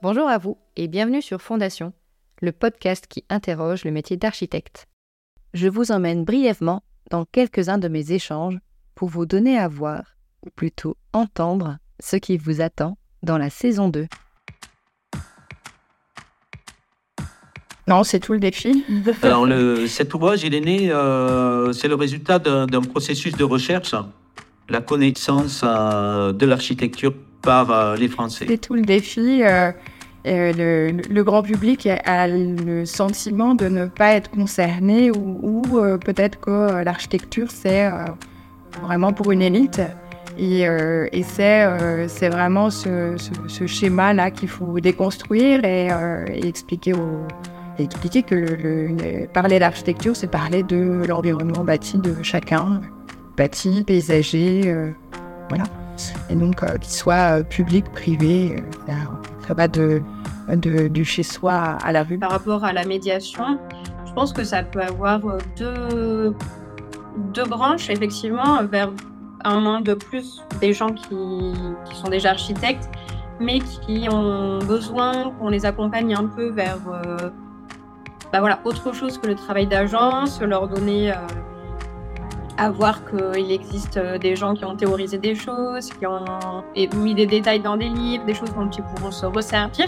Bonjour à vous et bienvenue sur Fondation, le podcast qui interroge le métier d'architecte. Je vous emmène brièvement dans quelques-uns de mes échanges pour vous donner à voir, ou plutôt entendre, ce qui vous attend dans la saison 2. Non, c'est tout le défi. Alors, le, cet ouvrage, il est né, euh, c'est le résultat d'un processus de recherche, la connaissance euh, de l'architecture par euh, les Français. C'est tout le défi. Euh, euh, le, le, grand public a le sentiment de ne pas être concerné ou, euh, peut-être que l'architecture, c'est euh, vraiment pour une élite. Et, c'est vraiment ce, schéma-là qu'il faut déconstruire et, et expliquer expliquer que le, le, parler d'architecture, c'est parler de l'environnement bâti de chacun, bâti, paysager, euh, voilà. Et donc, euh, qu'il soit euh, public, privé, euh, ça va de, de, du chez soi à la rue. Par rapport à la médiation, je pense que ça peut avoir deux, deux branches, effectivement, vers un monde de plus des gens qui, sont déjà architectes, mais qui ont besoin qu'on les accompagne un peu vers euh, bah voilà, autre chose que le travail d'agence, leur donner euh, à voir qu'il existe euh, des gens qui ont théorisé des choses, qui ont mis des détails dans des livres, des choses dont ils pourront se resservir.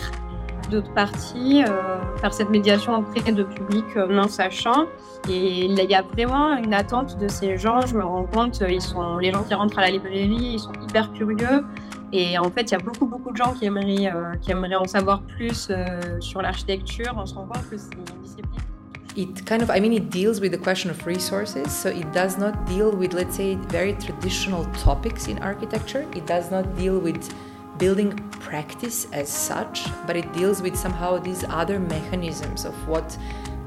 D'autre partie, euh, faire cette médiation auprès de public euh, non sachant. Et il y a vraiment une attente de ces gens. Je me rends compte, ils sont les gens qui rentrent à la librairie, ils sont hyper curieux. Et en fait, il y a beaucoup, beaucoup de gens qui aimeraient, euh, qui aimeraient en savoir plus euh, sur l'architecture. On se rend compte que c'est une discipline. It kind of, I mean, it deals with the question of resources. So it does not deal with, let's say, very traditional topics in architecture. It does not deal with building practice as such, but it deals with somehow these other mechanisms of what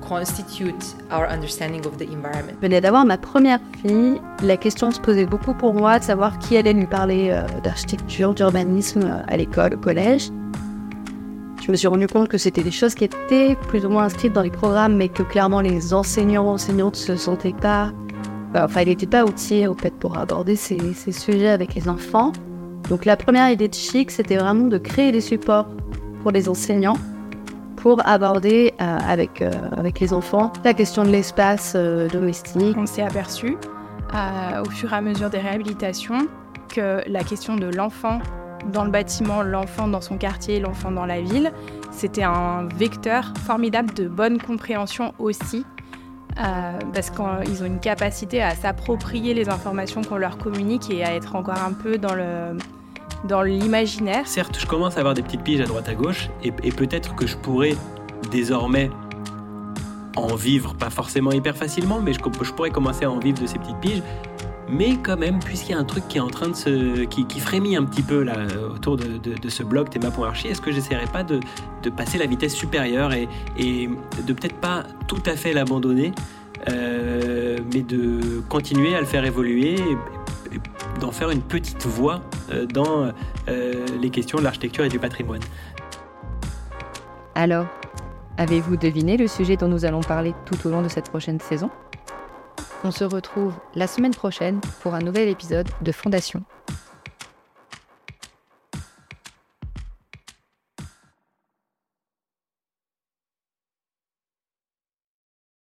constitute our understanding of the environment. Je venais d'avoir ma première fille. La question se posait beaucoup pour moi de savoir qui allait lui parler euh, d'architecture, d'urbanisme euh, à l'école, au collège. Je me suis rendu compte que c'était des choses qui étaient plus ou moins inscrites dans les programmes, mais que clairement les enseignants enseignantes se sentaient pas, enfin, ils n'étaient pas outillés au pour aborder ces, sujets avec les enfants. Donc la première idée de Chic, c'était vraiment de créer des supports pour les enseignants pour aborder euh, avec, euh, avec les enfants la question de l'espace euh, domestique. On s'est aperçu au fur et à mesure des réhabilitations que la question de l'enfant dans le bâtiment, l'enfant dans son quartier, l'enfant dans la ville, c'était un vecteur formidable de bonne compréhension aussi. Euh, parce qu'ils ont une capacité à s'approprier les informations qu'on leur communique et à être encore un peu dans le, dans l'imaginaire. Certes, je commence à avoir des petites piges à droite à gauche, et, peut-être que je pourrais désormais en vivre, pas forcément hyper facilement, mais je, je, pourrais commencer à en vivre de ces petites piges. Mais quand même, puisqu'il y a un truc qui est en train de se. qui, frémit un petit peu là, autour de, ce blog théma.archi, est-ce que j'essaierai pas de, passer la vitesse supérieure et, de peut-être pas tout à fait l'abandonner, euh, mais de continuer à le faire évoluer et, et d'en faire une petite voix euh, dans euh, les questions de l'architecture et du patrimoine. Alors, avez-vous deviné le sujet dont nous allons parler tout au long de cette prochaine saison? On se retrouve la semaine prochaine pour un nouvel épisode de Fondation.